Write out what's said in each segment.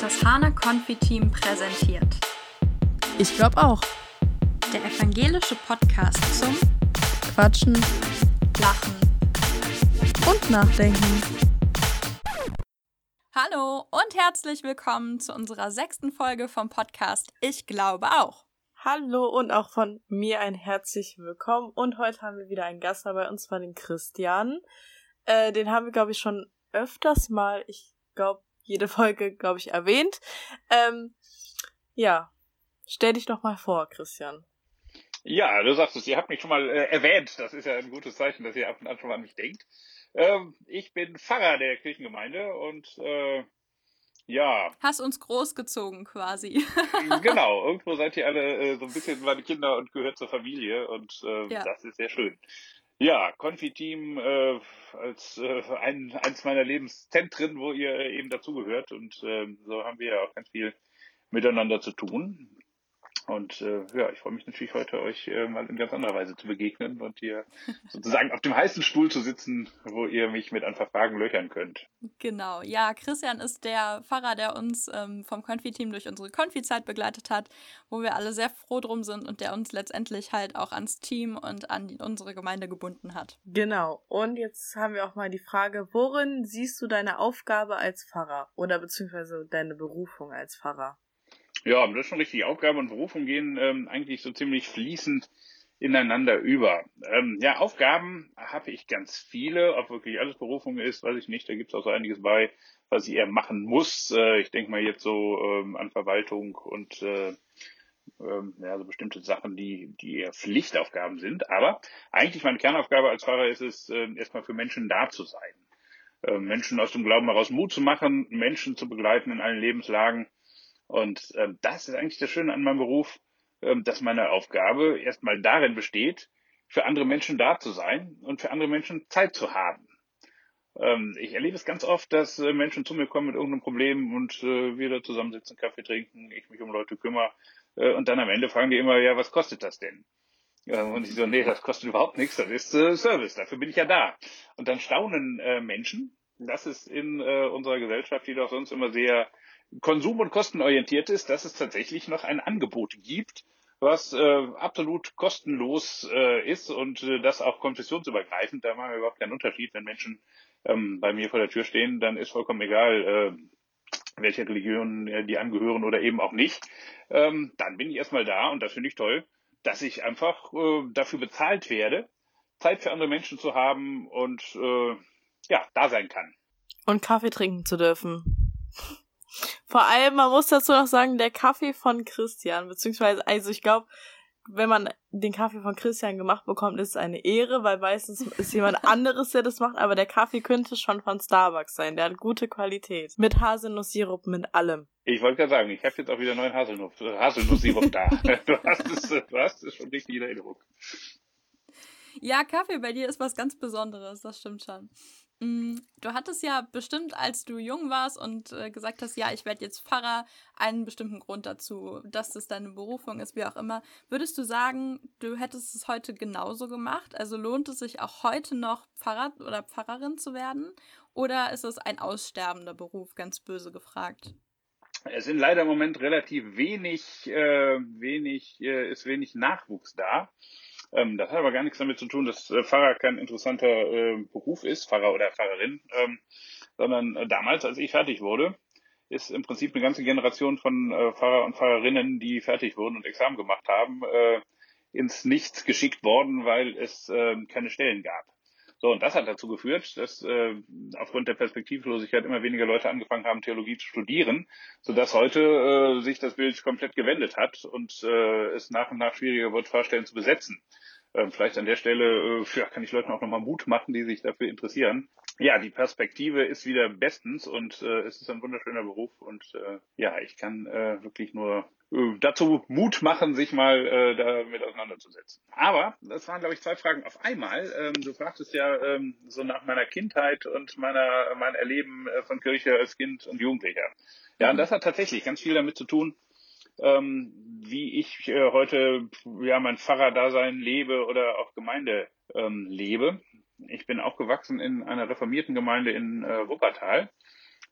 Das Hana Konfi-Team präsentiert. Ich glaube auch. Der evangelische Podcast zum Quatschen Lachen. und Nachdenken. Hallo und herzlich willkommen zu unserer sechsten Folge vom Podcast Ich glaube auch. Hallo und auch von mir ein herzlich willkommen. Und heute haben wir wieder einen Gast dabei, und zwar den Christian. Äh, den haben wir, glaube ich, schon öfters mal, ich glaube, jede Folge, glaube ich, erwähnt. Ähm, ja, stell dich doch mal vor, Christian. Ja, du sagst es, ihr habt mich schon mal äh, erwähnt. Das ist ja ein gutes Zeichen, dass ihr ab und an schon mal an mich denkt. Ähm, ich bin Pfarrer der Kirchengemeinde und äh, ja, Hast uns großgezogen quasi. genau, irgendwo seid ihr alle äh, so ein bisschen meine Kinder und gehört zur Familie und äh, Ja. das ist sehr schön. Ja, Konfi-Team äh, als äh, ein, eins meiner Lebenszentren, wo ihr eben dazugehört und äh, so haben wir ja auch ganz viel miteinander zu tun. Und äh, ja, ich freue mich natürlich heute, euch äh, mal in ganz anderer Weise zu begegnen und hier sozusagen auf dem heißen Stuhl zu sitzen, wo ihr mich mit ein paar Fragen löchern könnt. genau. Ja, Christian ist der Pfarrer, der uns ähm, vom Konfi-Team durch unsere Konfi-Zeit begleitet hat, wo wir alle sehr froh drum sind und der uns letztendlich halt auch ans Team und an die, unsere Gemeinde gebunden hat. Genau. Und jetzt haben wir auch mal die Frage, worin siehst du deine Aufgabe als Pfarrer oder beziehungsweise deine Berufung als Pfarrer? Ja, das ist schon richtig. Aufgabe und Berufung gehen ähm, eigentlich so ziemlich fließend ineinander über. Ähm, ja, Aufgaben habe ich ganz viele. Ob wirklich alles Berufung ist, weiß ich nicht. Da gibt es auch so einiges bei, was ich eher machen muss. Äh, ich denke mal jetzt so ähm, an Verwaltung und äh, ähm, ja, so bestimmte Sachen, die, die eher Pflichtaufgaben sind. Aber eigentlich meine Kernaufgabe als Pfarrer ist es, äh, erstmal für Menschen da zu sein. Äh, Menschen aus dem Glauben heraus Mut zu machen, Menschen zu begleiten in allen Lebenslagen. Und ähm, das ist eigentlich das Schöne an meinem Beruf, ähm, dass meine Aufgabe erstmal darin besteht, für andere Menschen da zu sein und für andere Menschen Zeit zu haben. Ähm, ich erlebe es ganz oft, dass äh, Menschen zu mir kommen mit irgendeinem Problem und äh, wir da zusammensitzen, Kaffee trinken, ich mich um Leute kümmere äh, und dann am Ende fragen die immer, ja, was kostet das denn? Und ich so, nee, das kostet überhaupt nichts, das ist äh, Service, dafür bin ich ja da. Und dann staunen äh, Menschen, das ist in äh, unserer Gesellschaft, die doch sonst immer sehr konsum- und kostenorientiert ist, dass es tatsächlich noch ein Angebot gibt, was äh, absolut kostenlos äh, ist und äh, das auch konfessionsübergreifend. Da machen wir überhaupt keinen Unterschied. Wenn Menschen ähm, bei mir vor der Tür stehen, dann ist vollkommen egal, äh, welcher Religion äh, die angehören oder eben auch nicht. Ähm, dann bin ich erstmal da und das finde ich toll, dass ich einfach äh, dafür bezahlt werde, Zeit für andere Menschen zu haben und äh, ja, da sein kann. Und Kaffee trinken zu dürfen. Vor allem, man muss dazu noch sagen, der Kaffee von Christian, beziehungsweise, also ich glaube, wenn man den Kaffee von Christian gemacht bekommt, ist es eine Ehre, weil meistens ist jemand anderes, der das macht, aber der Kaffee könnte schon von Starbucks sein. Der hat gute Qualität. Mit Haselnusssirup, mit allem. Ich wollte gerade sagen, ich habe jetzt auch wieder neuen Haselnuss, Haselnusssirup da. Du hast es, du hast es schon richtig in Erinnerung. Ja, Kaffee bei dir ist was ganz Besonderes, das stimmt schon. Mm, Du hattest ja bestimmt, als du jung warst und äh, gesagt hast, ja, ich werde jetzt Pfarrer, einen bestimmten Grund dazu, dass das deine Berufung ist, wie auch immer. Würdest du sagen, du hättest es heute genauso gemacht? Also lohnt es sich auch heute noch Pfarrer oder Pfarrerin zu werden? Oder ist es ein aussterbender Beruf, ganz böse gefragt? Es sind leider im Moment relativ wenig, äh, wenig, äh, ist wenig Nachwuchs da. Ähm, das hat aber gar nichts damit zu tun, dass äh, Pfarrer kein interessanter äh, Beruf ist, Pfarrer oder Pfarrerin, ähm, sondern äh, damals, als ich fertig wurde, ist im Prinzip eine ganze Generation von äh, Pfarrer und Pfarrerinnen, die fertig wurden und Examen gemacht haben, äh, ins Nichts geschickt worden, weil es äh, keine Stellen gab. So, und das hat dazu geführt, dass äh, aufgrund der Perspektivlosigkeit immer weniger Leute angefangen haben, Theologie zu studieren, sodass heute äh, sich das Bild komplett gewendet hat und äh, es nach und nach schwieriger wird, Fahrstellen zu besetzen. Ähm, vielleicht an der Stelle äh, ja, kann ich Leuten auch nochmal Mut machen, die sich dafür interessieren. Ja, die Perspektive ist wieder bestens und äh, es ist ein wunderschöner Beruf und äh, ja, ich kann äh, wirklich nur dazu Mut machen, sich mal äh, damit auseinanderzusetzen. Aber das waren, glaube ich, zwei Fragen auf einmal. Ähm, du fragtest ja ähm, so nach meiner Kindheit und meiner mein Erleben äh, von Kirche als Kind und Jugendlicher. Ja, und das hat tatsächlich ganz viel damit zu tun, ähm, wie ich äh, heute ja mein Pfarrerdasein lebe oder auch Gemeinde ähm, lebe. Ich bin aufgewachsen in einer reformierten Gemeinde in äh, Wuppertal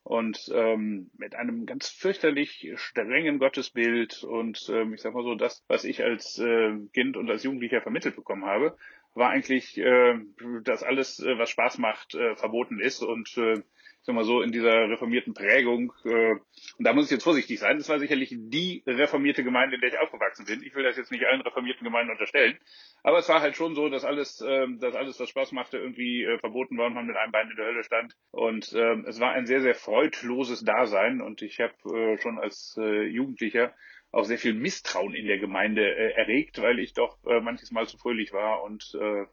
und ähm, mit einem ganz fürchterlich strengen Gottesbild und ähm, ich sag mal so, das, was ich als äh, Kind und als Jugendlicher vermittelt bekommen habe, war eigentlich, äh, dass alles, äh, was Spaß macht, äh, verboten ist und äh, sag mal so, in dieser reformierten Prägung. Äh, und da muss ich jetzt vorsichtig sein. Das war sicherlich die reformierte Gemeinde, in der ich aufgewachsen bin. Ich will das jetzt nicht allen reformierten Gemeinden unterstellen. Aber es war halt schon so, dass alles, äh, dass alles, was Spaß machte, irgendwie äh, verboten war und man mit einem Bein in der Hölle stand. Und äh, es war ein sehr, sehr freudloses Dasein. Und ich habe äh, schon als äh, Jugendlicher auch sehr viel Misstrauen in der Gemeinde äh, erregt, weil ich doch äh, manches Mal zu fröhlich war und äh,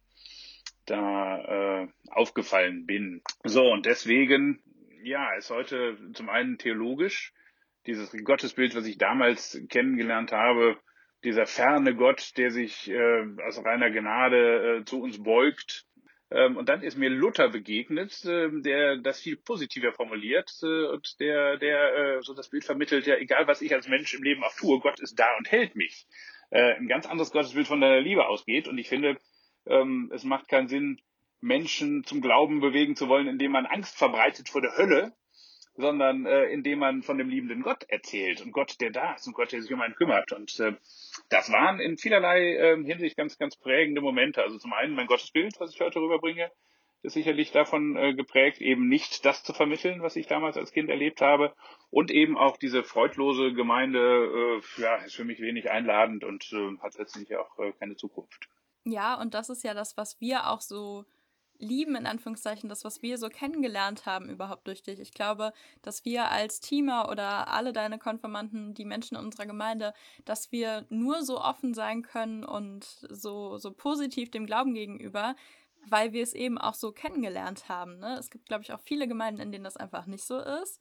da äh, aufgefallen bin. So, und deswegen, ja, ist heute zum einen theologisch, dieses Gottesbild, was ich damals kennengelernt habe, dieser ferne Gott, der sich äh, aus reiner Gnade äh, zu uns beugt. Ähm, und dann ist mir Luther begegnet, äh, der das viel positiver formuliert äh, und der, der äh, so das Bild vermittelt, ja, egal was ich als Mensch im Leben auch tue, Gott ist da und hält mich. Äh, ein ganz anderes Gottesbild von der Liebe ausgeht. Und ich finde, ähm, es macht keinen Sinn, Menschen zum Glauben bewegen zu wollen, indem man Angst verbreitet vor der Hölle, sondern äh, indem man von dem liebenden Gott erzählt und Gott, der da ist und Gott, der sich um einen kümmert. Und äh, das waren in vielerlei äh, Hinsicht ganz, ganz prägende Momente. Also zum einen mein Gottesbild, was ich heute rüberbringe, ist sicherlich davon äh, geprägt, eben nicht das zu vermitteln, was ich damals als Kind erlebt habe. Und eben auch diese freudlose Gemeinde, äh, ja, ist für mich wenig einladend und äh, hat letztendlich auch äh, keine Zukunft. Ja, und das ist ja das, was wir auch so lieben, in Anführungszeichen, das, was wir so kennengelernt haben überhaupt durch dich. Ich glaube, dass wir als Teamer oder alle deine Konfirmanden, die Menschen in unserer Gemeinde, dass wir nur so offen sein können und so, so positiv dem Glauben gegenüber, weil wir es eben auch so kennengelernt haben. Ne? Es gibt, glaube ich, auch viele Gemeinden, in denen das einfach nicht so ist.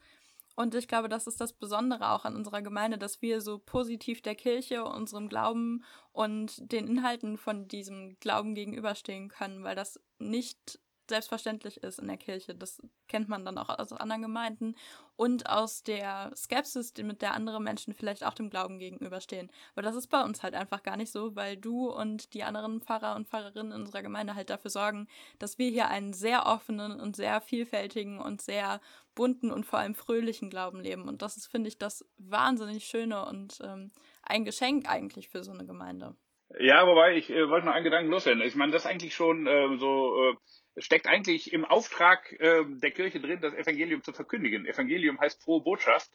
Und ich glaube, das ist das Besondere auch an unserer Gemeinde, dass wir so positiv der Kirche, unserem Glauben und den Inhalten von diesem Glauben gegenüberstehen können, weil das nicht selbstverständlich ist in der Kirche. Das kennt man dann auch aus anderen Gemeinden und aus der Skepsis, mit der andere Menschen vielleicht auch dem Glauben gegenüberstehen. Aber das ist bei uns halt einfach gar nicht so, weil du und die anderen Pfarrer und Pfarrerinnen in unserer Gemeinde halt dafür sorgen, dass wir hier einen sehr offenen und sehr vielfältigen und sehr bunten und vor allem fröhlichen Glauben leben. Und das ist, finde ich, das wahnsinnig Schöne und ähm, ein Geschenk eigentlich für so eine Gemeinde. Ja, wobei ich äh, wollte noch einen Gedanken loswerden. Ich meine, das ist eigentlich schon äh, so äh, steckt eigentlich im Auftrag äh, der Kirche drin, das Evangelium zu verkündigen. Evangelium heißt frohe Botschaft.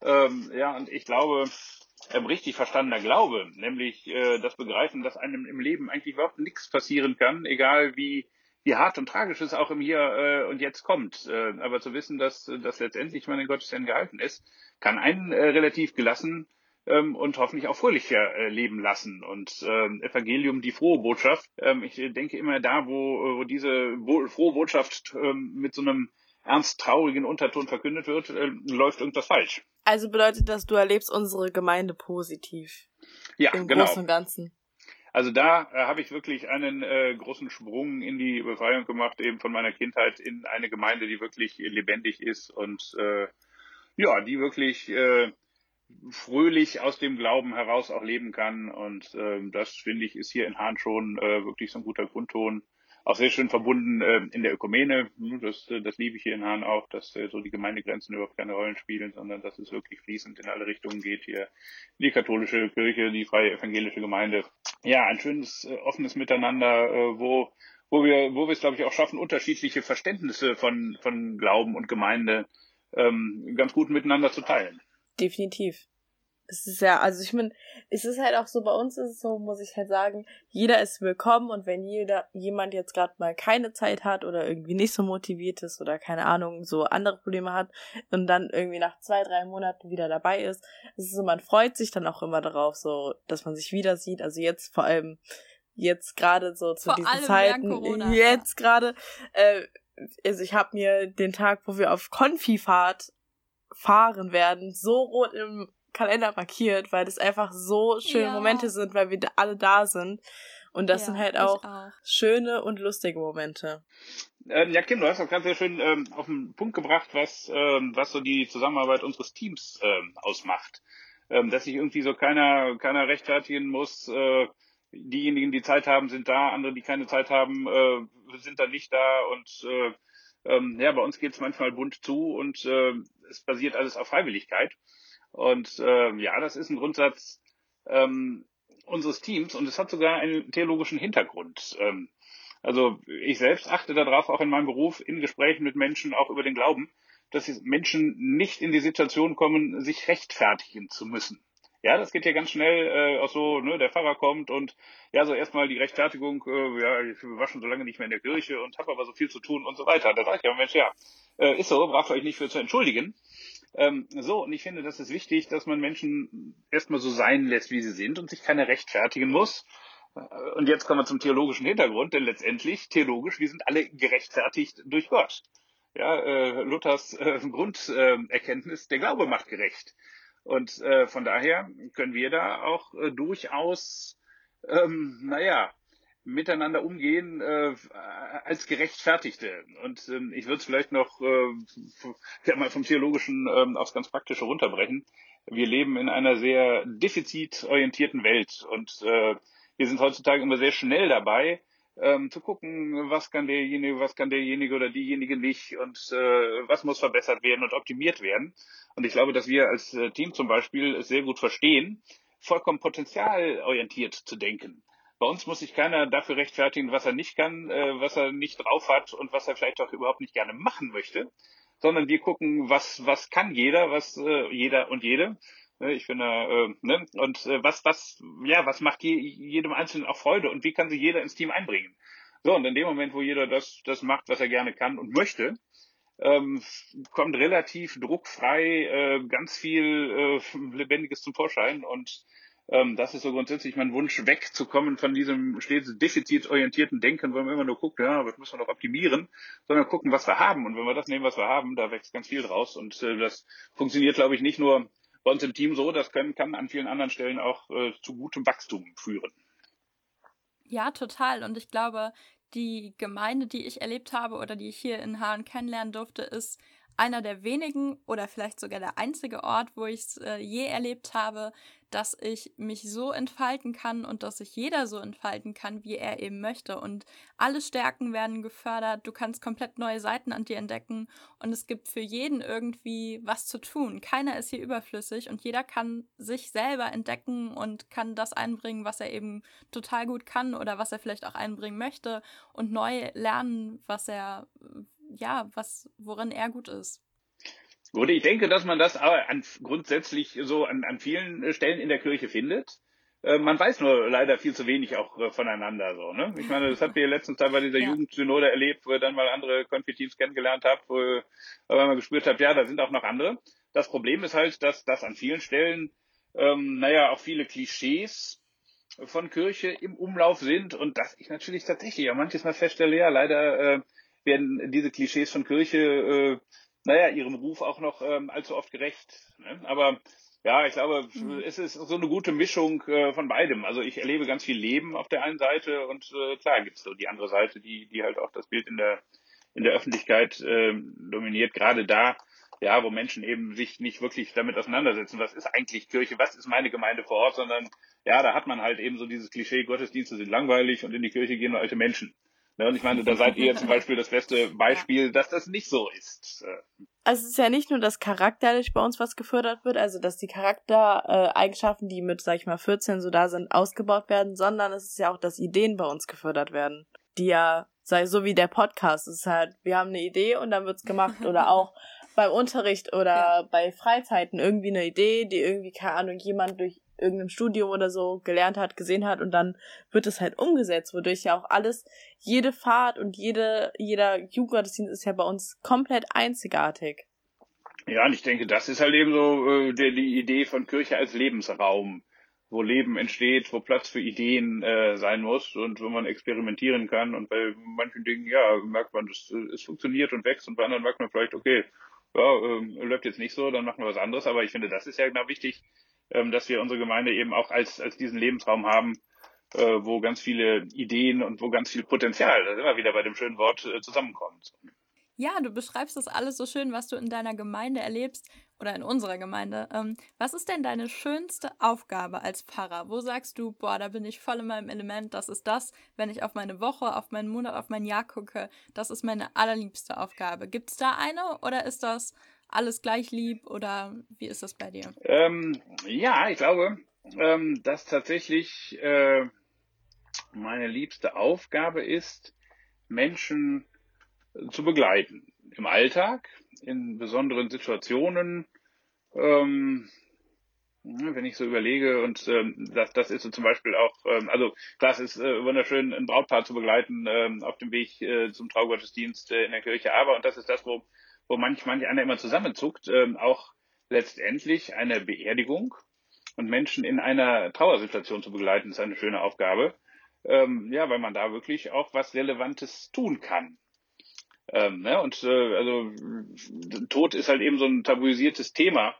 Ähm, ja, und ich glaube, ähm, richtig verstandener Glaube, nämlich äh, das Begreifen, dass einem im Leben eigentlich überhaupt nichts passieren kann, egal wie wie hart und tragisch es auch im Hier äh, und Jetzt kommt. Äh, aber zu wissen, dass, dass letztendlich man in Gottes Händen gehalten ist, kann einen äh, relativ gelassen ähm, und hoffentlich auch fröhlicher äh, leben lassen. Und ähm, Evangelium, die frohe Botschaft. Ähm, ich denke immer da, wo, wo diese bo frohe Botschaft ähm, mit so einem ernst traurigen Unterton verkündet wird, äh, läuft irgendwas falsch. Also bedeutet das, du erlebst unsere Gemeinde positiv. Ja, Im genau. Großen und Ganzen. Also da äh, habe ich wirklich einen äh, großen Sprung in die Befreiung gemacht, eben von meiner Kindheit in eine Gemeinde, die wirklich lebendig ist und äh, ja, die wirklich äh, fröhlich aus dem Glauben heraus auch leben kann. Und äh, das finde ich ist hier in Hahn schon äh, wirklich so ein guter Grundton. Auch sehr schön verbunden äh, in der Ökumene. Hm, das, äh, das liebe ich hier in Hahn auch, dass äh, so die Gemeindegrenzen überhaupt keine Rollen spielen, sondern dass es wirklich fließend in alle Richtungen geht hier. Die katholische Kirche, die freie evangelische Gemeinde. Ja, ein schönes, äh, offenes Miteinander, äh, wo wo wir, wo wir es, glaube ich, auch schaffen, unterschiedliche Verständnisse von, von Glauben und Gemeinde ähm, ganz gut miteinander zu teilen definitiv. Es ist ja, also ich meine, es ist halt auch so, bei uns ist es so, muss ich halt sagen, jeder ist willkommen und wenn jeder, jemand jetzt gerade mal keine Zeit hat oder irgendwie nicht so motiviert ist oder keine Ahnung, so andere Probleme hat und dann irgendwie nach zwei, drei Monaten wieder dabei ist, es ist so, man freut sich dann auch immer darauf, so, dass man sich wieder sieht. Also jetzt vor allem, jetzt gerade so zu Vor diesen Zeiten, jetzt gerade, äh, also ich habe mir den Tag, wo wir auf Konfifahrt fahren werden, so rot im Kalender markiert, weil das einfach so schöne ja. Momente sind, weil wir alle da sind. Und das ja, sind halt auch, auch, schöne und lustige Momente. Ähm, ja, Kim, du hast das ganz sehr schön ähm, auf den Punkt gebracht, was, ähm, was so die Zusammenarbeit unseres Teams ähm, ausmacht. Ähm, dass sich irgendwie so keiner, keiner rechtfertigen muss, äh, diejenigen, die Zeit haben, sind da, andere, die keine Zeit haben, äh, sind da nicht da und äh, ähm, ja, bei uns geht es manchmal bunt zu und äh, es basiert alles auf Freiwilligkeit. Und äh, ja, das ist ein Grundsatz ähm, unseres Teams und es hat sogar einen theologischen Hintergrund. Ähm, also ich selbst achte darauf, auch in meinem Beruf, in Gesprächen mit Menschen, auch über den Glauben, dass Menschen nicht in die Situation kommen, sich rechtfertigen zu müssen. Ja, das geht ja ganz schnell äh, auch so, ne, der Pfarrer kommt und ja, so erstmal die Rechtfertigung, äh, ja, ich war schon so lange nicht mehr in der Kirche und habe aber so viel zu tun und so weiter. Da sage ich ja, Mensch, ja, äh, ist so, braucht euch nicht für zu entschuldigen. Ähm, so, und ich finde, das ist wichtig, dass man Menschen erstmal so sein lässt, wie sie sind und sich keine rechtfertigen muss. Äh, und jetzt kommen wir zum theologischen Hintergrund, denn letztendlich, theologisch, wir sind alle gerechtfertigt durch Gott. Ja, äh, Luthers äh, Grunderkenntnis, äh, der Glaube macht gerecht. Und äh, von daher können wir da auch äh, durchaus, ähm, naja, miteinander umgehen äh, als Gerechtfertigte. Und ähm, ich würde es vielleicht noch äh, mal vom Theologischen ähm, aufs ganz Praktische runterbrechen. Wir leben in einer sehr defizitorientierten Welt und äh, wir sind heutzutage immer sehr schnell dabei, ähm, zu gucken, was kann derjenige, was kann derjenige oder diejenige nicht und äh, was muss verbessert werden und optimiert werden. Und ich glaube, dass wir als äh, Team zum Beispiel es sehr gut verstehen, vollkommen potenzialorientiert zu denken. Bei uns muss sich keiner dafür rechtfertigen, was er nicht kann, äh, was er nicht drauf hat und was er vielleicht auch überhaupt nicht gerne machen möchte, sondern wir gucken, was, was kann jeder, was äh, jeder und jede ich finde, äh, ne? und äh, was, was, ja, was macht je, jedem Einzelnen auch Freude und wie kann sich jeder ins Team einbringen? So, und in dem Moment, wo jeder das, das macht, was er gerne kann und möchte, ähm, kommt relativ druckfrei äh, ganz viel äh, Lebendiges zum Vorschein und ähm, das ist so grundsätzlich mein Wunsch, wegzukommen von diesem stets defizitorientierten Denken, wo man immer nur guckt, ja, was müssen wir noch optimieren, sondern gucken, was wir haben. Und wenn wir das nehmen, was wir haben, da wächst ganz viel draus. Und äh, das funktioniert, glaube ich, nicht nur bei uns im Team so, das können, kann an vielen anderen Stellen auch äh, zu gutem Wachstum führen. Ja, total. Und ich glaube, die Gemeinde, die ich erlebt habe oder die ich hier in Hahn kennenlernen durfte, ist einer der wenigen oder vielleicht sogar der einzige Ort, wo ich es äh, je erlebt habe, dass ich mich so entfalten kann und dass sich jeder so entfalten kann, wie er eben möchte. Und alle Stärken werden gefördert, du kannst komplett neue Seiten an dir entdecken und es gibt für jeden irgendwie was zu tun. Keiner ist hier überflüssig und jeder kann sich selber entdecken und kann das einbringen, was er eben total gut kann oder was er vielleicht auch einbringen möchte und neu lernen, was er, ja, was, worin er gut ist. Gut, ich denke, dass man das aber an, grundsätzlich so an, an vielen äh, Stellen in der Kirche findet. Äh, man weiß nur leider viel zu wenig auch äh, voneinander so. Ne? Ich meine, das habt ihr letztens da bei dieser ja. Jugendsynode erlebt, wo ihr dann mal andere Konfiteams kennengelernt habt, wo ihr mal gespürt habt, ja, da sind auch noch andere. Das Problem ist halt, dass das an vielen Stellen, ähm, naja, auch viele Klischees von Kirche im Umlauf sind und dass ich natürlich tatsächlich auch manches Mal feststelle, ja, leider äh, werden diese Klischees von Kirche äh, naja, ihrem Ruf auch noch ähm, allzu oft gerecht. Ne? Aber ja, ich glaube, mhm. es ist so eine gute Mischung äh, von beidem. Also ich erlebe ganz viel Leben auf der einen Seite und äh, klar gibt es so die andere Seite, die, die halt auch das Bild in der, in der Öffentlichkeit äh, dominiert, gerade da, ja, wo Menschen eben sich nicht wirklich damit auseinandersetzen, was ist eigentlich Kirche, was ist meine Gemeinde vor Ort, sondern ja, da hat man halt eben so dieses Klischee, Gottesdienste sind langweilig und in die Kirche gehen nur alte Menschen. Ja, und ich meine, da seid ihr zum Beispiel das beste Beispiel, dass das nicht so ist. Also es ist ja nicht nur, dass charakterlich bei uns was gefördert wird, also dass die Charaktereigenschaften, die mit, sag ich mal, 14 so da sind, ausgebaut werden, sondern es ist ja auch, dass Ideen bei uns gefördert werden. Die ja, sei so wie der Podcast, es ist halt, wir haben eine Idee und dann wird's gemacht. Oder auch beim Unterricht oder ja. bei Freizeiten irgendwie eine Idee, die irgendwie, keine Ahnung, jemand durch irgendeinem Studium oder so gelernt hat, gesehen hat und dann wird es halt umgesetzt, wodurch ja auch alles, jede Fahrt und jede, jeder Jugendgottesdienst ist ja bei uns komplett einzigartig. Ja, und ich denke, das ist halt eben so äh, die, die Idee von Kirche als Lebensraum, wo Leben entsteht, wo Platz für Ideen äh, sein muss und wo man experimentieren kann. Und bei manchen Dingen, ja, merkt man, es, es funktioniert und wächst und bei anderen merkt man vielleicht, okay, ja, äh, läuft jetzt nicht so, dann machen wir was anderes. Aber ich finde, das ist ja genau wichtig, ähm, dass wir unsere Gemeinde eben auch als, als diesen Lebensraum haben, äh, wo ganz viele Ideen und wo ganz viel Potenzial, da sind wir wieder bei dem schönen Wort, äh, zusammenkommt. Ja, du beschreibst das alles so schön, was du in deiner Gemeinde erlebst oder in unserer Gemeinde. Ähm, was ist denn deine schönste Aufgabe als Pfarrer? Wo sagst du, boah, da bin ich voll in meinem Element, das ist das, wenn ich auf meine Woche, auf meinen Monat, auf mein Jahr gucke, das ist meine allerliebste Aufgabe. Gibt es da eine oder ist das alles gleich lieb oder wie ist das bei dir? Ähm, ja, ich glaube, ähm, dass tatsächlich äh, meine liebste Aufgabe ist, Menschen zu begleiten. Im Alltag, in besonderen Situationen, ähm, wenn ich so überlege, und ähm, das, das ist so zum Beispiel auch, ähm, also das ist äh, wunderschön, ein Brautpaar zu begleiten ähm, auf dem Weg äh, zum Traugottesdienst äh, in der Kirche, aber, und das ist das, wo, wo manch, manch einer immer zusammenzuckt, ähm, auch letztendlich eine Beerdigung und Menschen in einer Trauersituation zu begleiten, ist eine schöne Aufgabe. Ähm, ja, weil man da wirklich auch was Relevantes tun kann. Ähm, ne? Und äh, also Tod ist halt eben so ein tabuisiertes Thema,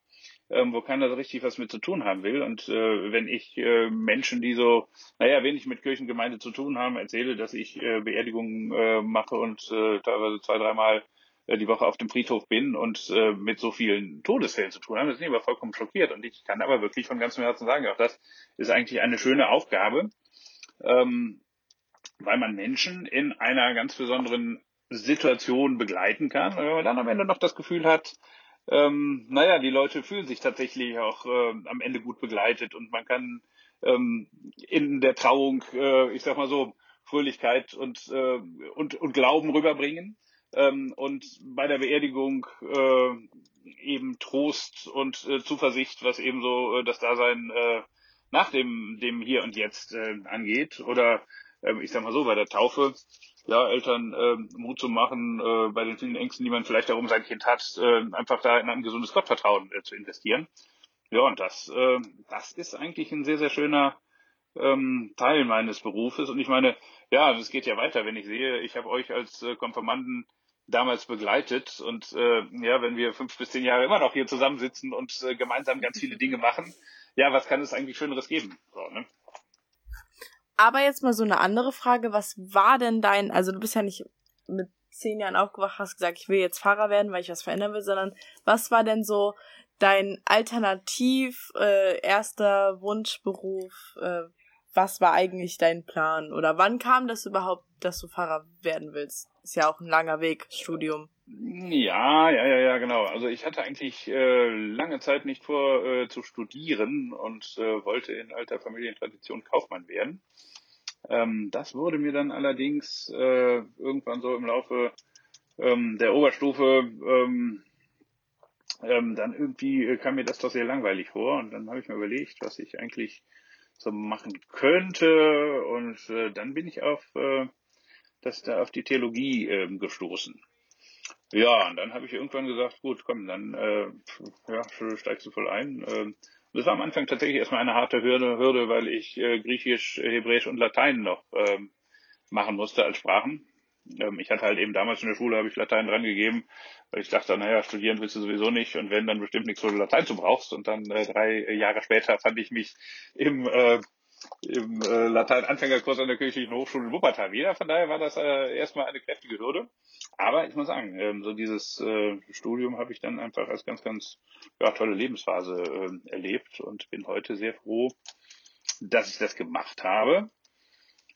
ähm, wo keiner so richtig was mit zu tun haben will. Und äh, wenn ich äh, Menschen, die so, naja, wenig mit Kirchengemeinde zu tun haben, erzähle, dass ich äh, Beerdigungen äh, mache und äh, teilweise zwei, dreimal die Woche auf dem Friedhof bin und äh, mit so vielen Todesfällen zu tun haben, das sind immer vollkommen schockiert. Und ich kann aber wirklich von ganzem Herzen sagen, auch das ist eigentlich eine schöne Aufgabe, ähm, weil man Menschen in einer ganz besonderen Situation begleiten kann. Und wenn man dann am Ende noch das Gefühl hat, ähm, naja, die Leute fühlen sich tatsächlich auch äh, am Ende gut begleitet und man kann ähm, in der Trauung, äh, ich sag mal so, Fröhlichkeit und, äh, und, und Glauben rüberbringen ähm, und bei der Beerdigung äh, eben Trost und äh, Zuversicht, was eben so äh, das Dasein äh, nach dem, dem Hier und Jetzt äh, angeht. Oder äh, ich sag mal so, bei der Taufe ja, Eltern äh, Mut zu machen, äh, bei den vielen Ängsten, die man vielleicht darum sein Kind hat, äh, einfach da in ein gesundes Gottvertrauen äh, zu investieren. Ja, und das, äh, das ist eigentlich ein sehr, sehr schöner ähm, Teil meines Berufes. Und ich meine, ja, das geht ja weiter, wenn ich sehe, ich habe euch als äh, Konfirmanden damals begleitet und äh, ja, wenn wir fünf bis zehn Jahre immer noch hier zusammensitzen und äh, gemeinsam ganz viele Dinge machen, ja, was kann es eigentlich Schöneres geben? So, ne? Aber jetzt mal so eine andere Frage. Was war denn dein, also du bist ja nicht mit zehn Jahren aufgewacht, hast gesagt, ich will jetzt Fahrer werden, weil ich was verändern will, sondern was war denn so dein alternativ äh, erster Wunschberuf? Äh, was war eigentlich dein Plan? Oder wann kam das überhaupt, dass du Fahrer werden willst? Ist ja auch ein langer Weg, Studium. Ja, ja, ja, ja, genau. Also ich hatte eigentlich äh, lange Zeit nicht vor äh, zu studieren und äh, wollte in alter Familientradition Kaufmann werden. Ähm, das wurde mir dann allerdings äh, irgendwann so im Laufe ähm, der Oberstufe ähm, ähm, dann irgendwie äh, kam mir das doch sehr langweilig vor und dann habe ich mir überlegt, was ich eigentlich so machen könnte und äh, dann bin ich auf äh, da auf die Theologie äh, gestoßen. Ja, und dann habe ich irgendwann gesagt, gut, komm, dann äh, ja, steigst du voll ein. Äh, das war am Anfang tatsächlich erstmal eine harte Hürde, Hürde weil ich äh, Griechisch, Hebräisch und Latein noch ähm, machen musste als Sprachen. Ähm, ich hatte halt eben damals in der Schule, habe ich Latein dran gegeben, weil ich dachte, naja, studieren willst du sowieso nicht und wenn, dann bestimmt nichts, wo du Latein zu brauchst. Und dann äh, drei Jahre später fand ich mich im äh, im äh, Latein-Anfängerkurs an der Kirchlichen Hochschule Wuppertal wieder. Von daher war das äh, erstmal eine kräftige Hürde. Aber ich muss sagen, ähm, so dieses äh, Studium habe ich dann einfach als ganz, ganz ja, tolle Lebensphase äh, erlebt und bin heute sehr froh, dass ich das gemacht habe.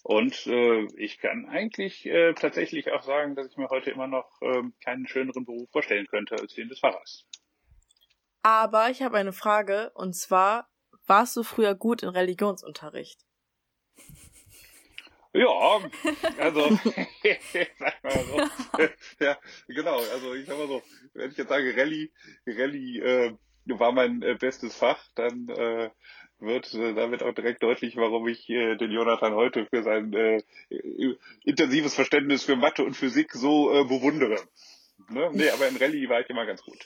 Und äh, ich kann eigentlich äh, tatsächlich auch sagen, dass ich mir heute immer noch äh, keinen schöneren Beruf vorstellen könnte als den des Pfarrers. Aber ich habe eine Frage, und zwar, warst du früher gut in Religionsunterricht? Ja, also, sag mal so. ja, genau, also ich sag mal so, wenn ich jetzt sage Rallye, Rallye äh, war mein äh, bestes Fach, dann äh, wird äh, damit auch direkt deutlich, warum ich äh, den Jonathan heute für sein äh, intensives Verständnis für Mathe und Physik so äh, bewundere. Ne? Nee, aber in Rallye war ich immer ganz gut.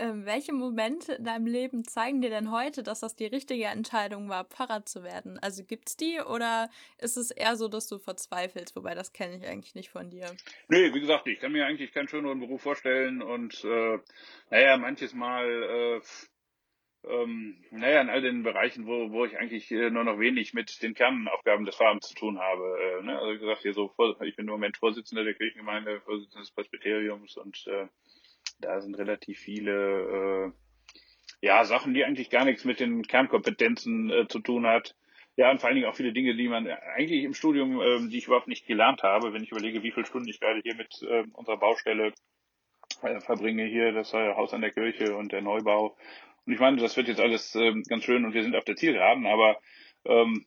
Ähm, welche Momente in deinem Leben zeigen dir denn heute, dass das die richtige Entscheidung war, Pfarrer zu werden? Also gibt's die oder ist es eher so, dass du verzweifelst? Wobei das kenne ich eigentlich nicht von dir. Nee, wie gesagt, ich kann mir eigentlich keinen schöneren Beruf vorstellen und äh, naja, manches Mal äh, ähm, naja, in all den Bereichen, wo, wo ich eigentlich äh, nur noch wenig mit den Kernaufgaben des Fahrens zu tun habe. Äh, ne? Also wie gesagt, hier so, ich bin im Moment Vorsitzender der Kirchengemeinde, Vorsitzender des Presbyteriums und äh, da sind relativ viele äh, ja, Sachen, die eigentlich gar nichts mit den Kernkompetenzen äh, zu tun hat. Ja, und vor allen Dingen auch viele Dinge, die man eigentlich im Studium, ähm, die ich überhaupt nicht gelernt habe, wenn ich überlege, wie viele Stunden ich gerade hier mit äh, unserer Baustelle äh, verbringe hier das Haus an der Kirche und der Neubau. Und ich meine, das wird jetzt alles ähm, ganz schön und wir sind auf der Zielgeraden, aber ähm,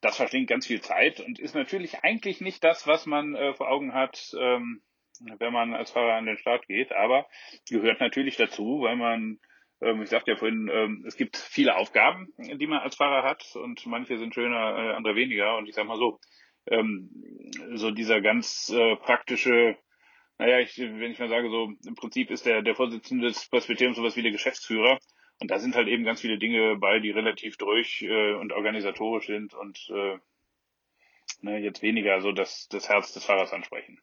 das verschlingt ganz viel Zeit und ist natürlich eigentlich nicht das, was man äh, vor Augen hat, ähm, wenn man als Fahrer an den Start geht, aber gehört natürlich dazu, weil man, ähm, ich sagte ja vorhin, ähm, es gibt viele Aufgaben, die man als Fahrer hat und manche sind schöner, äh, andere weniger. Und ich sag mal so, ähm, so dieser ganz äh, praktische, naja, ich, wenn ich mal sage, so im Prinzip ist der, der Vorsitzende des Presbyteriums sowas wie der Geschäftsführer. Und da sind halt eben ganz viele Dinge bei, die relativ durch äh, und organisatorisch sind und äh, ne, jetzt weniger so das, das Herz des Fahrers ansprechen.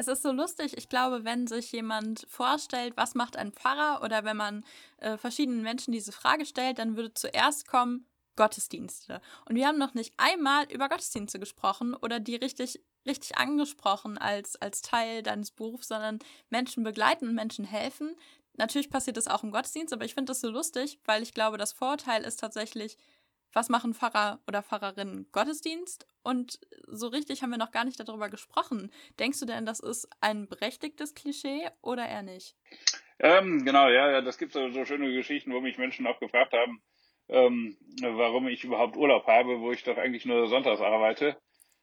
Es ist so lustig, ich glaube, wenn sich jemand vorstellt, was macht ein Pfarrer oder wenn man äh, verschiedenen Menschen diese Frage stellt, dann würde zuerst kommen Gottesdienste. Und wir haben noch nicht einmal über Gottesdienste gesprochen oder die richtig, richtig angesprochen als, als Teil deines Berufs, sondern Menschen begleiten und Menschen helfen. Natürlich passiert das auch im Gottesdienst, aber ich finde das so lustig, weil ich glaube, das Vorteil ist tatsächlich, was machen Pfarrer oder Pfarrerinnen Gottesdienst? Und so richtig haben wir noch gar nicht darüber gesprochen. Denkst du denn, das ist ein berechtigtes Klischee oder eher nicht? Ähm, genau, ja, ja, das gibt so, so schöne Geschichten, wo mich Menschen auch gefragt haben, ähm, warum ich überhaupt Urlaub habe, wo ich doch eigentlich nur sonntags arbeite.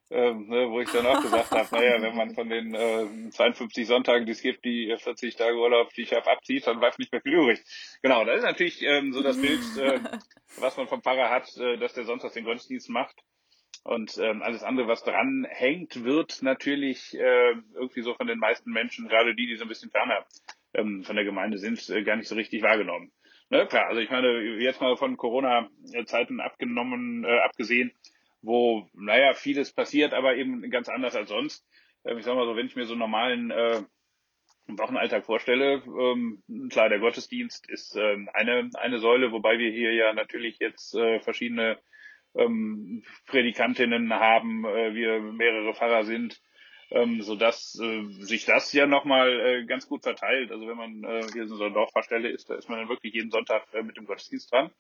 Ähm, ne, wo ich dann auch gesagt habe, naja, wenn man von den äh, 52 Sonntagen, die es gibt, die 40 Tage Urlaub, die ich habe, abzieht, dann bleibt nicht mehr viel übrig. Genau, das ist natürlich ähm, so das Bild, äh, was man vom Pfarrer hat, äh, dass der sonntags den Gottesdienst macht. Und ähm, alles andere, was dran hängt, wird natürlich äh, irgendwie so von den meisten Menschen, gerade die, die so ein bisschen ferner ähm, von der Gemeinde sind, äh, gar nicht so richtig wahrgenommen. Na ne, klar, also ich meine, jetzt mal von Corona-Zeiten abgenommen, äh, abgesehen, wo, naja, vieles passiert, aber eben ganz anders als sonst. Ähm, ich sag mal so, wenn ich mir so einen normalen äh, Wochenalltag vorstelle, ähm, klar, der Gottesdienst ist äh, eine, eine Säule, wobei wir hier ja natürlich jetzt äh, verschiedene ähm, Predikantinnen haben, äh, wir mehrere Pfarrer sind, ähm, so dass äh, sich das ja nochmal äh, ganz gut verteilt. Also wenn man äh, hier in so einer Dorfpfarrstelle ist, da ist man dann wirklich jeden Sonntag äh, mit dem Gottesdienst dran.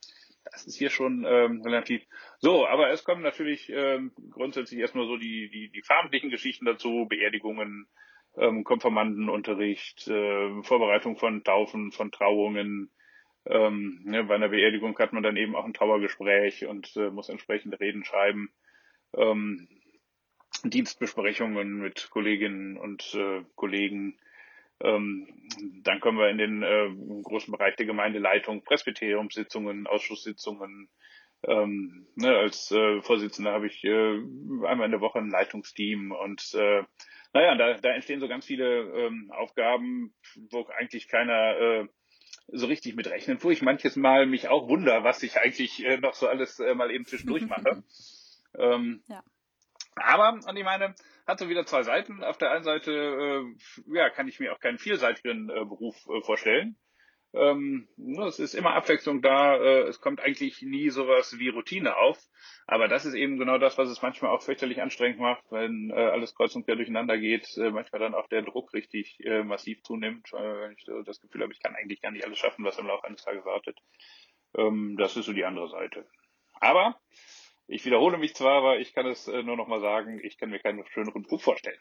Das ist hier schon ähm, relativ so, aber es kommen natürlich ähm, grundsätzlich erstmal so die, die, die farmlichen Geschichten dazu, Beerdigungen, ähm, Konfirmandenunterricht, äh, Vorbereitung von Taufen, von Trauungen, ähm, ne, bei einer Beerdigung hat man dann eben auch ein Trauergespräch und äh, muss entsprechende Reden schreiben. Ähm, Dienstbesprechungen mit Kolleginnen und äh, Kollegen. Ähm, dann kommen wir in den äh, großen Bereich der Gemeindeleitung, Presbyteriumssitzungen, Ausschusssitzungen. Ähm, ne, als äh, Vorsitzender habe ich äh, einmal in der Woche ein Leitungsteam und äh, naja, da, da entstehen so ganz viele ähm, Aufgaben, wo eigentlich keiner äh, so richtig mit rechnet, wo ich manches Mal mich auch wunder, was ich eigentlich äh, noch so alles äh, mal eben zwischendurch mache. ähm, ja. Aber, und ich meine, hat so wieder zwei Seiten. Auf der einen Seite, äh, ja, kann ich mir auch keinen vielseitigen äh, Beruf äh, vorstellen. Ähm, es ist immer Abwechslung da, äh, es kommt eigentlich nie sowas wie Routine auf. Aber das ist eben genau das, was es manchmal auch fürchterlich anstrengend macht, wenn äh, alles kreuz und quer durcheinander geht, äh, manchmal dann auch der Druck richtig äh, massiv zunimmt, äh, ich so das Gefühl habe, ich kann eigentlich gar nicht alles schaffen, was im Laufe eines Tages wartet. Ähm, das ist so die andere Seite. Aber ich wiederhole mich zwar, aber ich kann es äh, nur noch mal sagen, ich kann mir keinen schöneren Beruf vorstellen.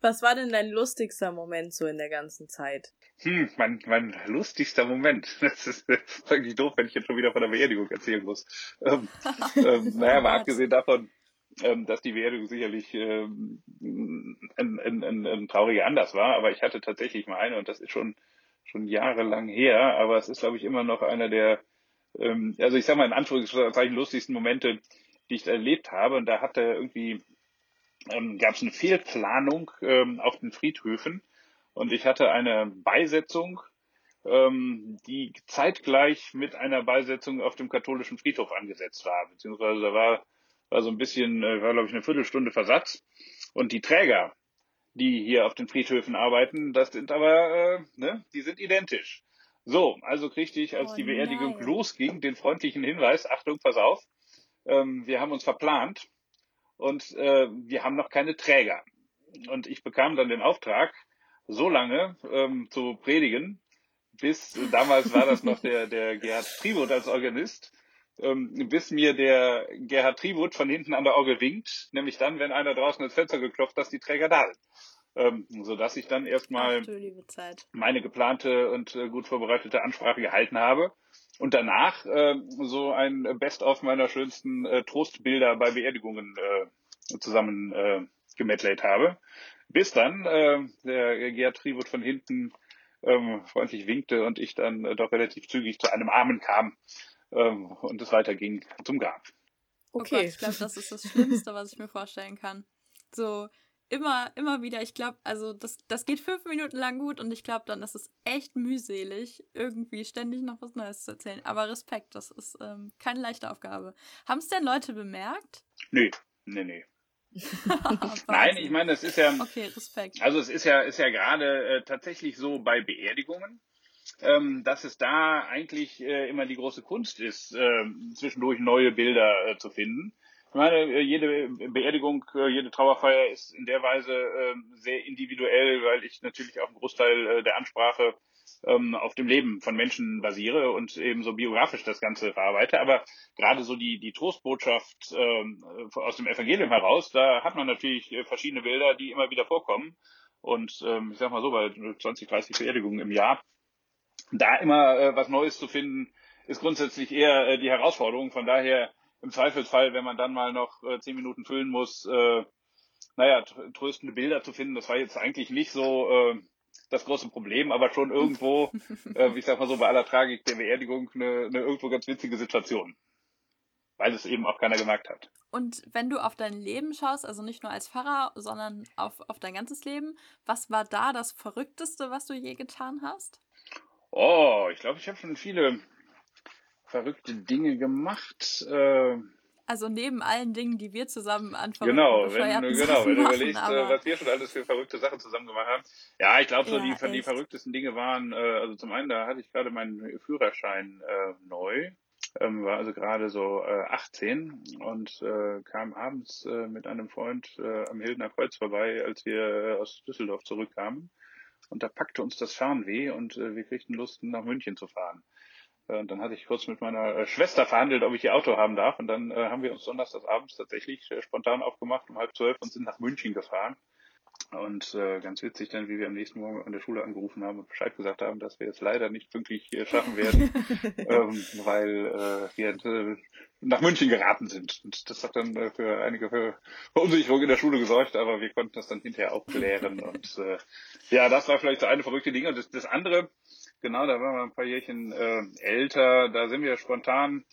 Was war denn dein lustigster Moment so in der ganzen Zeit? Hm, mein, mein lustigster Moment. Das ist eigentlich doof, wenn ich jetzt schon wieder von der Beerdigung erzählen muss. Ähm, ähm, naja, mal abgesehen davon, ähm, dass die Beerdigung sicherlich ähm, ein, ein, ein, ein trauriger Anlass war, aber ich hatte tatsächlich mal eine und das ist schon schon jahrelang her, aber es ist, glaube ich, immer noch einer der ähm, also ich sage mal in Anführungszeichen lustigsten Momente, die ich erlebt habe. Und da hatte irgendwie, ähm, gab es eine Fehlplanung ähm, auf den Friedhöfen. Und ich hatte eine Beisetzung, ähm, die zeitgleich mit einer Beisetzung auf dem katholischen Friedhof angesetzt war. Beziehungsweise da war, war so ein bisschen, äh, war glaube ich eine Viertelstunde Versatz. Und die Träger, die hier auf den Friedhöfen arbeiten, das sind aber, äh, ne, die sind identisch. So, also kriegte ich, als oh, die Beerdigung nein. losging, den freundlichen Hinweis, Achtung, pass auf, ähm, wir haben uns verplant und äh, wir haben noch keine Träger. Und ich bekam dann den Auftrag, so lange ähm, zu predigen, bis, damals war das noch der, der Gerhard Tribut als Organist, ähm, bis mir der Gerhard Tribut von hinten an der Orgel winkt, nämlich dann, wenn einer draußen ins Fenster geklopft, dass die Träger da sind. Ähm, sodass ich dann erstmal meine geplante und äh, gut vorbereitete Ansprache gehalten habe und danach äh, so ein Best-of meiner schönsten äh, Trostbilder bei Beerdigungen äh, zusammen äh, gemetlayt habe. Bis dann äh, der Gerd Tribut von hinten ähm, freundlich winkte und ich dann äh, doch relativ zügig zu einem Armen kam ähm, und es weiterging zum Grab. Okay. Oh Gott, ich glaube, das ist das Schlimmste, was ich mir vorstellen kann. So immer, immer wieder. Ich glaube, also das, das geht fünf Minuten lang gut und ich glaube, dann ist es echt mühselig, irgendwie ständig noch was Neues zu erzählen. Aber Respekt, das ist ähm, keine leichte Aufgabe. Haben es denn Leute bemerkt? Nee, nee, nee. Nein, ich meine, es ist ja. Okay, Respekt. Also es ist ja, ist ja gerade äh, tatsächlich so bei Beerdigungen, ähm, dass es da eigentlich äh, immer die große Kunst ist, äh, zwischendurch neue Bilder äh, zu finden. Ich meine, äh, jede Beerdigung, äh, jede Trauerfeier ist in der Weise äh, sehr individuell, weil ich natürlich auch einen Großteil äh, der Ansprache ähm, auf dem Leben von Menschen basiere und eben so biografisch das Ganze verarbeite. Aber gerade so die, die Trostbotschaft ähm, aus dem Evangelium heraus, da hat man natürlich verschiedene Bilder, die immer wieder vorkommen. Und ähm, ich sag mal so, bei 20, 30 Beerdigungen im Jahr, da immer was Neues zu finden, ist grundsätzlich eher die Herausforderung. Von daher im Zweifelsfall, wenn man dann mal noch äh, zehn Minuten füllen muss, äh, naja, tröstende Bilder zu finden, das war jetzt eigentlich nicht so äh, das große Problem, aber schon irgendwo, äh, ich sag mal so, bei aller Tragik der Beerdigung eine, eine irgendwo ganz witzige Situation. Weil es eben auch keiner gemerkt hat. Und wenn du auf dein Leben schaust, also nicht nur als Pfarrer, sondern auf, auf dein ganzes Leben, was war da das Verrückteste, was du je getan hast? Oh, ich glaube, ich habe schon viele verrückte Dinge gemacht. Äh, also neben allen Dingen, die wir zusammen anfangen. Genau, wenn, genau, wenn du überlegst, äh, was wir schon alles für verrückte Sachen zusammen gemacht haben. Ja, ich glaube, so ja, die, die verrücktesten Dinge waren, äh, also zum einen, da hatte ich gerade meinen Führerschein äh, neu, ähm, war also gerade so äh, 18 und äh, kam abends äh, mit einem Freund äh, am Hildener Kreuz vorbei, als wir äh, aus Düsseldorf zurückkamen. Und da packte uns das Fernweh und äh, wir kriegten Lust, nach München zu fahren. Äh, und dann hatte ich kurz mit meiner äh, Schwester verhandelt, ob ich ihr Auto haben darf. Und dann äh, haben wir uns donnerstags abends tatsächlich äh, spontan aufgemacht um halb zwölf und sind nach München gefahren. Und äh, ganz witzig dann, wie wir am nächsten Morgen an der Schule angerufen haben und Bescheid gesagt haben, dass wir jetzt leider nicht pünktlich äh, schaffen werden, ähm, weil äh, wir äh, nach München geraten sind. Und das hat dann äh, für einige für Verunsicherung in der Schule gesorgt, aber wir konnten das dann hinterher auch klären. Und äh, ja, das war vielleicht so eine verrückte Ding. Und das, das andere, Genau, da waren wir ein paar Jährchen äh, älter. Da sind wir spontan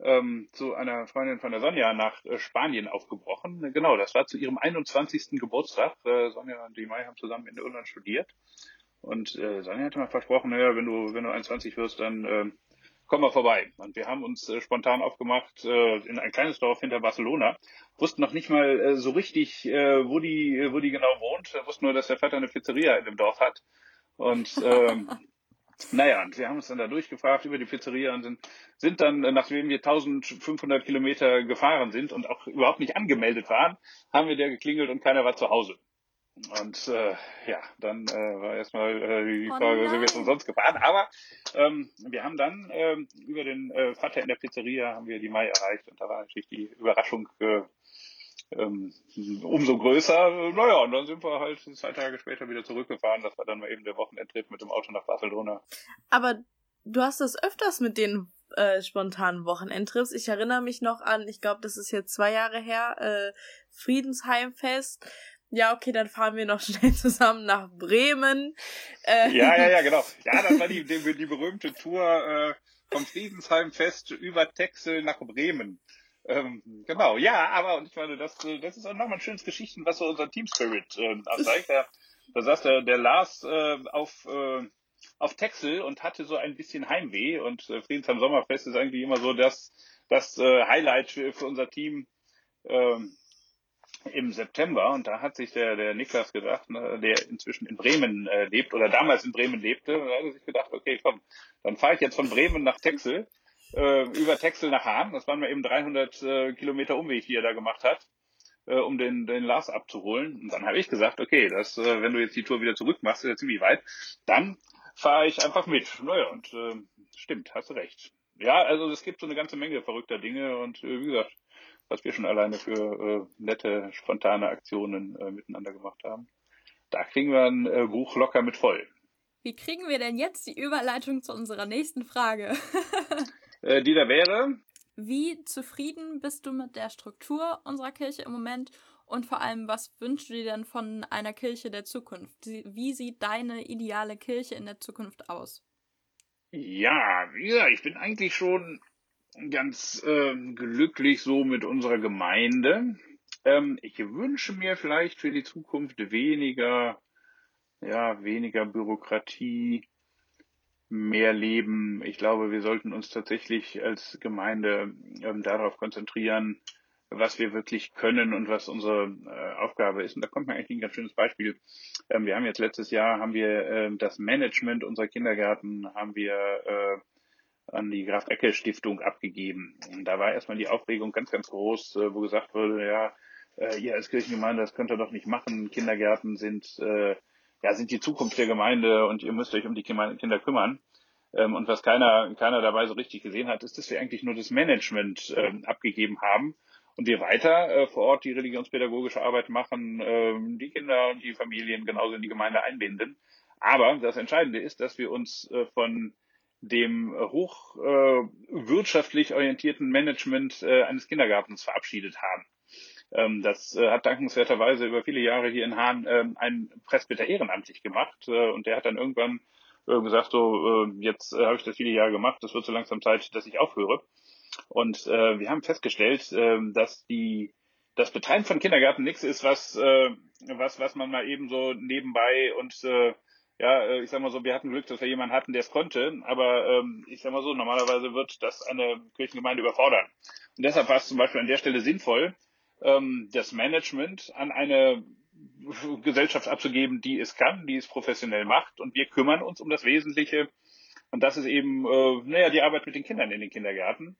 ähm, zu einer Freundin von der Sonja nach äh, Spanien aufgebrochen. Genau, das war zu ihrem 21. Geburtstag. Äh, Sonja und die Mai haben zusammen in Irland studiert. Und äh, Sonja hatte mal versprochen, naja, wenn du, wenn du 21 wirst, dann äh, komm mal vorbei. Und wir haben uns äh, spontan aufgemacht äh, in ein kleines Dorf hinter Barcelona. Wussten noch nicht mal äh, so richtig, äh, wo die, wo die genau wohnt. Wussten nur, dass der Vater eine Pizzeria in dem Dorf hat. Und ähm, Naja, und wir haben uns dann da durchgefragt über die Pizzeria und sind, sind dann, nachdem wir 1500 Kilometer gefahren sind und auch überhaupt nicht angemeldet waren, haben wir der geklingelt und keiner war zu Hause. Und äh, ja, dann äh, war erstmal äh, die oh Frage, sind wir jetzt umsonst gefahren. Aber ähm, wir haben dann ähm, über den äh, Vater in der Pizzeria haben wir die Mai erreicht und da war natürlich die Überraschung äh, ähm, umso größer. Naja, und dann sind wir halt zwei Tage später wieder zurückgefahren. Das war dann mal eben der Wochenendtrip mit dem Auto nach Barcelona. Aber du hast das öfters mit den äh, spontanen Wochenendtrips. Ich erinnere mich noch an, ich glaube, das ist jetzt zwei Jahre her, äh, Friedensheimfest. Ja, okay, dann fahren wir noch schnell zusammen nach Bremen. Äh, ja, ja, ja, genau. Ja, das war die, die, die berühmte Tour äh, vom Friedensheimfest über Texel nach Bremen. Ähm, genau, ja, aber und ich meine, das, das ist auch nochmal ein schönes Geschichten, was so unser Team Spirit äh, zeigt. Da, da saß der, der Lars äh, auf, äh, auf Texel und hatte so ein bisschen Heimweh und äh, Friedens am Sommerfest ist eigentlich immer so das, das äh, Highlight für, für unser Team ähm, im September und da hat sich der, der Niklas gedacht, ne, der inzwischen in Bremen äh, lebt oder damals in Bremen lebte, da hat er sich gedacht, okay, komm, dann fahre ich jetzt von Bremen nach Texel äh, über Texel nach Hahn. Das waren wir eben 300 äh, Kilometer Umweg, die er da gemacht hat, äh, um den, den Lars abzuholen. Und dann habe ich gesagt, okay, das, äh, wenn du jetzt die Tour wieder zurück machst, ist ja ziemlich weit, dann fahre ich einfach mit. Naja, und äh, stimmt, hast du recht. Ja, also es gibt so eine ganze Menge verrückter Dinge und äh, wie gesagt, was wir schon alleine für äh, nette, spontane Aktionen äh, miteinander gemacht haben. da kriegen wir ein äh, Buch locker mit voll. Wie kriegen wir denn jetzt die Überleitung zu unserer nächsten Frage? äh, die da wäre. Wie zufrieden bist du mit der Struktur unserer Kirche im Moment? Und vor allem, was wünschst du dir denn von einer Kirche der Zukunft? Wie sieht deine ideale Kirche in der Zukunft aus? Ja, ja, ich bin eigentlich schon ganz äh, glücklich so mit unserer Gemeinde. Ähm, ich wünsche mir vielleicht für die Zukunft weniger, ja, weniger Bürokratie, mehr Leben. Ich glaube, wir sollten uns tatsächlich als Gemeinde ähm, darauf konzentrieren, was wir wirklich können und was unsere äh, Aufgabe ist. Und da kommt mir eigentlich ein ganz schönes Beispiel. Ähm, wir haben jetzt letztes Jahr haben wir äh, das Management unserer Kindergärten haben wir äh, an die Graf Ecke Stiftung abgegeben. Und da war erstmal die Aufregung ganz, ganz groß, äh, wo gesagt wurde, ja, äh, ihr als Kirchengemeinde, das könnt ihr doch nicht machen. Kindergärten sind, äh, ja, sind die Zukunft der Gemeinde und ihr müsst euch um die Kinder kümmern. Ähm, und was keiner, keiner dabei so richtig gesehen hat, ist, dass wir eigentlich nur das Management ähm, abgegeben haben und wir weiter äh, vor Ort die religionspädagogische Arbeit machen, äh, die Kinder und die Familien genauso in die Gemeinde einbinden. Aber das Entscheidende ist, dass wir uns äh, von dem hochwirtschaftlich äh, orientierten Management äh, eines Kindergartens verabschiedet haben. Ähm, das äh, hat dankenswerterweise über viele Jahre hier in Hahn äh, ein Presbyter ehrenamtlich gemacht äh, und der hat dann irgendwann äh, gesagt, so äh, jetzt äh, habe ich das viele Jahre gemacht, es wird so langsam Zeit, dass ich aufhöre. Und äh, wir haben festgestellt, äh, dass die das Betreiben von Kindergärten nichts ist, was, äh, was, was man mal eben so nebenbei und äh, ja, äh, ich sag mal so, wir hatten Glück, dass wir jemanden hatten, der es konnte, aber ähm, ich sag mal so, normalerweise wird das eine Kirchengemeinde überfordern. Und deshalb war es zum Beispiel an der Stelle sinnvoll, ähm, das Management an eine Gesellschaft abzugeben, die es kann, die es professionell macht. Und wir kümmern uns um das Wesentliche. Und das ist eben, äh, naja, die Arbeit mit den Kindern in den Kindergärten.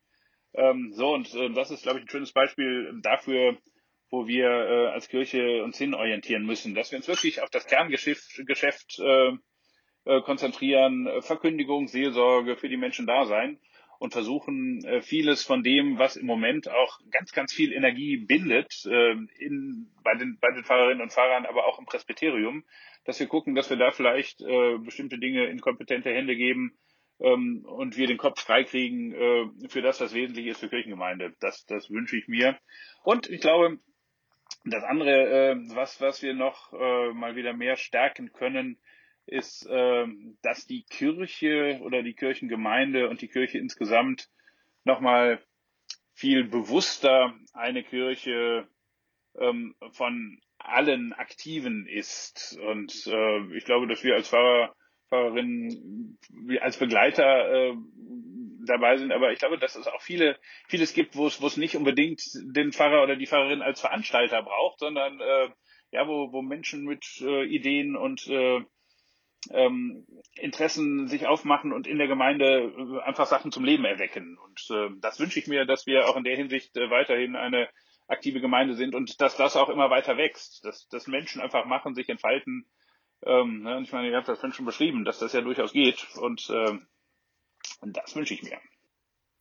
Ähm, so, und äh, das ist, glaube ich, ein schönes Beispiel dafür, wo wir äh, als Kirche uns hinorientieren müssen, dass wir uns wirklich auf das Kerngeschäft Geschäft, äh, äh, konzentrieren, Verkündigung, Seelsorge für die Menschen da sein und versuchen, äh, vieles von dem, was im Moment auch ganz, ganz viel Energie bindet, äh, in, bei, den, bei den Fahrerinnen und Fahrern, aber auch im Presbyterium, dass wir gucken, dass wir da vielleicht äh, bestimmte Dinge in kompetente Hände geben, ähm, und wir den Kopf freikriegen äh, für das, was wesentlich ist für Kirchengemeinde. Das, das wünsche ich mir. Und ich glaube, das andere, was, was wir noch mal wieder mehr stärken können, ist, äh, dass die Kirche oder die Kirchengemeinde und die Kirche insgesamt nochmal viel bewusster eine Kirche ähm, von allen Aktiven ist. Und äh, ich glaube, dass wir als Pfarrer Fahrerinnen als Begleiter äh, dabei sind. Aber ich glaube, dass es auch viele, vieles gibt, wo es, wo es nicht unbedingt den Fahrer oder die Fahrerin als Veranstalter braucht, sondern äh, ja, wo, wo Menschen mit äh, Ideen und äh, ähm, Interessen sich aufmachen und in der Gemeinde äh, einfach Sachen zum Leben erwecken. Und äh, das wünsche ich mir, dass wir auch in der Hinsicht äh, weiterhin eine aktive Gemeinde sind und dass das auch immer weiter wächst, dass, dass Menschen einfach machen, sich entfalten ähm, ne, und ich meine, ihr habt das schon beschrieben, dass das ja durchaus geht und, ähm, und das wünsche ich mir.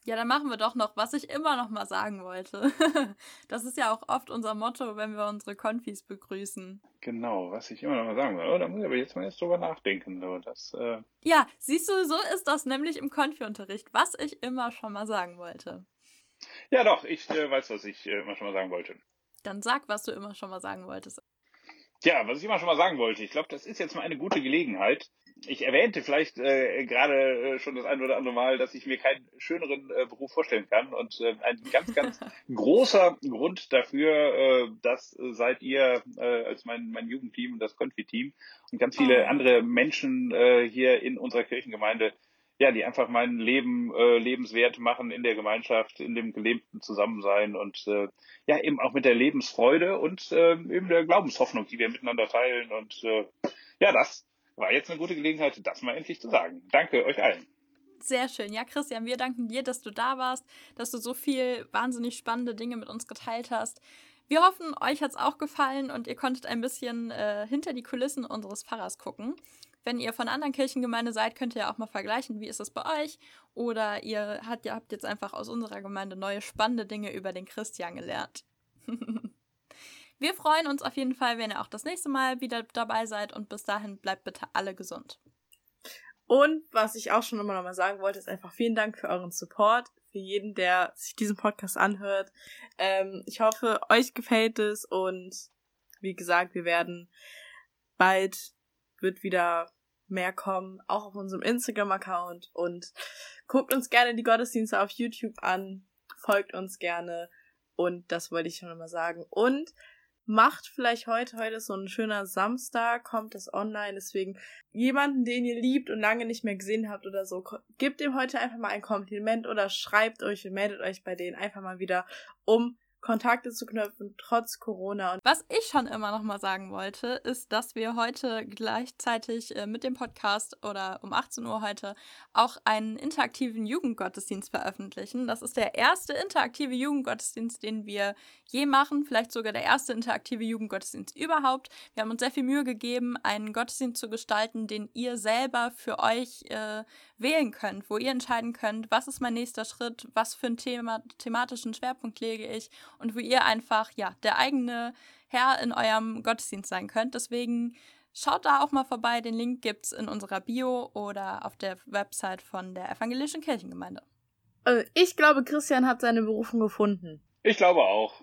Ja, dann machen wir doch noch, was ich immer noch mal sagen wollte. das ist ja auch oft unser Motto, wenn wir unsere Konfis begrüßen. Genau, was ich immer noch mal sagen will. Oh, da muss ich aber jetzt mal jetzt drüber nachdenken. So, das, äh ja, siehst du, so ist das nämlich im Konfi-Unterricht, was ich immer schon mal sagen wollte. Ja, doch, ich äh, weiß, was ich äh, immer schon mal sagen wollte. Dann sag, was du immer schon mal sagen wolltest. Tja, was ich immer schon mal sagen wollte, ich glaube, das ist jetzt mal eine gute Gelegenheit. Ich erwähnte vielleicht äh, gerade äh, schon das ein oder andere Mal, dass ich mir keinen schöneren äh, Beruf vorstellen kann. Und äh, ein ganz, ganz großer Grund dafür, äh, das seid ihr äh, als mein, mein Jugendteam und das Konfi-Team und ganz viele oh. andere Menschen äh, hier in unserer Kirchengemeinde, ja, die einfach mein Leben äh, lebenswert machen in der Gemeinschaft, in dem gelebten Zusammensein und äh, ja, eben auch mit der Lebensfreude und äh, eben der Glaubenshoffnung, die wir miteinander teilen. Und äh, ja, das war jetzt eine gute Gelegenheit, das mal endlich zu sagen. Danke euch allen. Sehr schön. Ja, Christian, wir danken dir, dass du da warst, dass du so viel wahnsinnig spannende Dinge mit uns geteilt hast. Wir hoffen, euch hat es auch gefallen und ihr konntet ein bisschen äh, hinter die Kulissen unseres Pfarrers gucken. Wenn ihr von anderen Kirchengemeinde seid, könnt ihr auch mal vergleichen, wie ist das bei euch? Oder ihr habt, ihr habt jetzt einfach aus unserer Gemeinde neue spannende Dinge über den Christian gelernt. Wir freuen uns auf jeden Fall, wenn ihr auch das nächste Mal wieder dabei seid und bis dahin bleibt bitte alle gesund. Und was ich auch schon immer noch mal sagen wollte, ist einfach vielen Dank für euren Support, für jeden, der sich diesen Podcast anhört. Ähm, ich hoffe, euch gefällt es und wie gesagt, wir werden bald wird wieder mehr kommen, auch auf unserem Instagram-Account und guckt uns gerne die Gottesdienste auf YouTube an, folgt uns gerne und das wollte ich schon immer sagen. Und macht vielleicht heute, heute ist so ein schöner Samstag, kommt das online, deswegen jemanden, den ihr liebt und lange nicht mehr gesehen habt oder so, gebt ihm heute einfach mal ein Kompliment oder schreibt euch und meldet euch bei denen einfach mal wieder, um Kontakte zu knüpfen, trotz Corona. Und Was ich schon immer noch mal sagen wollte, ist, dass wir heute gleichzeitig äh, mit dem Podcast oder um 18 Uhr heute auch einen interaktiven Jugendgottesdienst veröffentlichen. Das ist der erste interaktive Jugendgottesdienst, den wir je machen, vielleicht sogar der erste interaktive Jugendgottesdienst überhaupt. Wir haben uns sehr viel Mühe gegeben, einen Gottesdienst zu gestalten, den ihr selber für euch äh, wählen könnt, wo ihr entscheiden könnt, was ist mein nächster Schritt, was für einen Thema, thematischen Schwerpunkt lege ich und wo ihr einfach, ja, der eigene Herr in eurem Gottesdienst sein könnt. Deswegen schaut da auch mal vorbei. Den Link gibt es in unserer Bio oder auf der Website von der Evangelischen Kirchengemeinde. Also ich glaube, Christian hat seine Berufung gefunden. Ich glaube auch.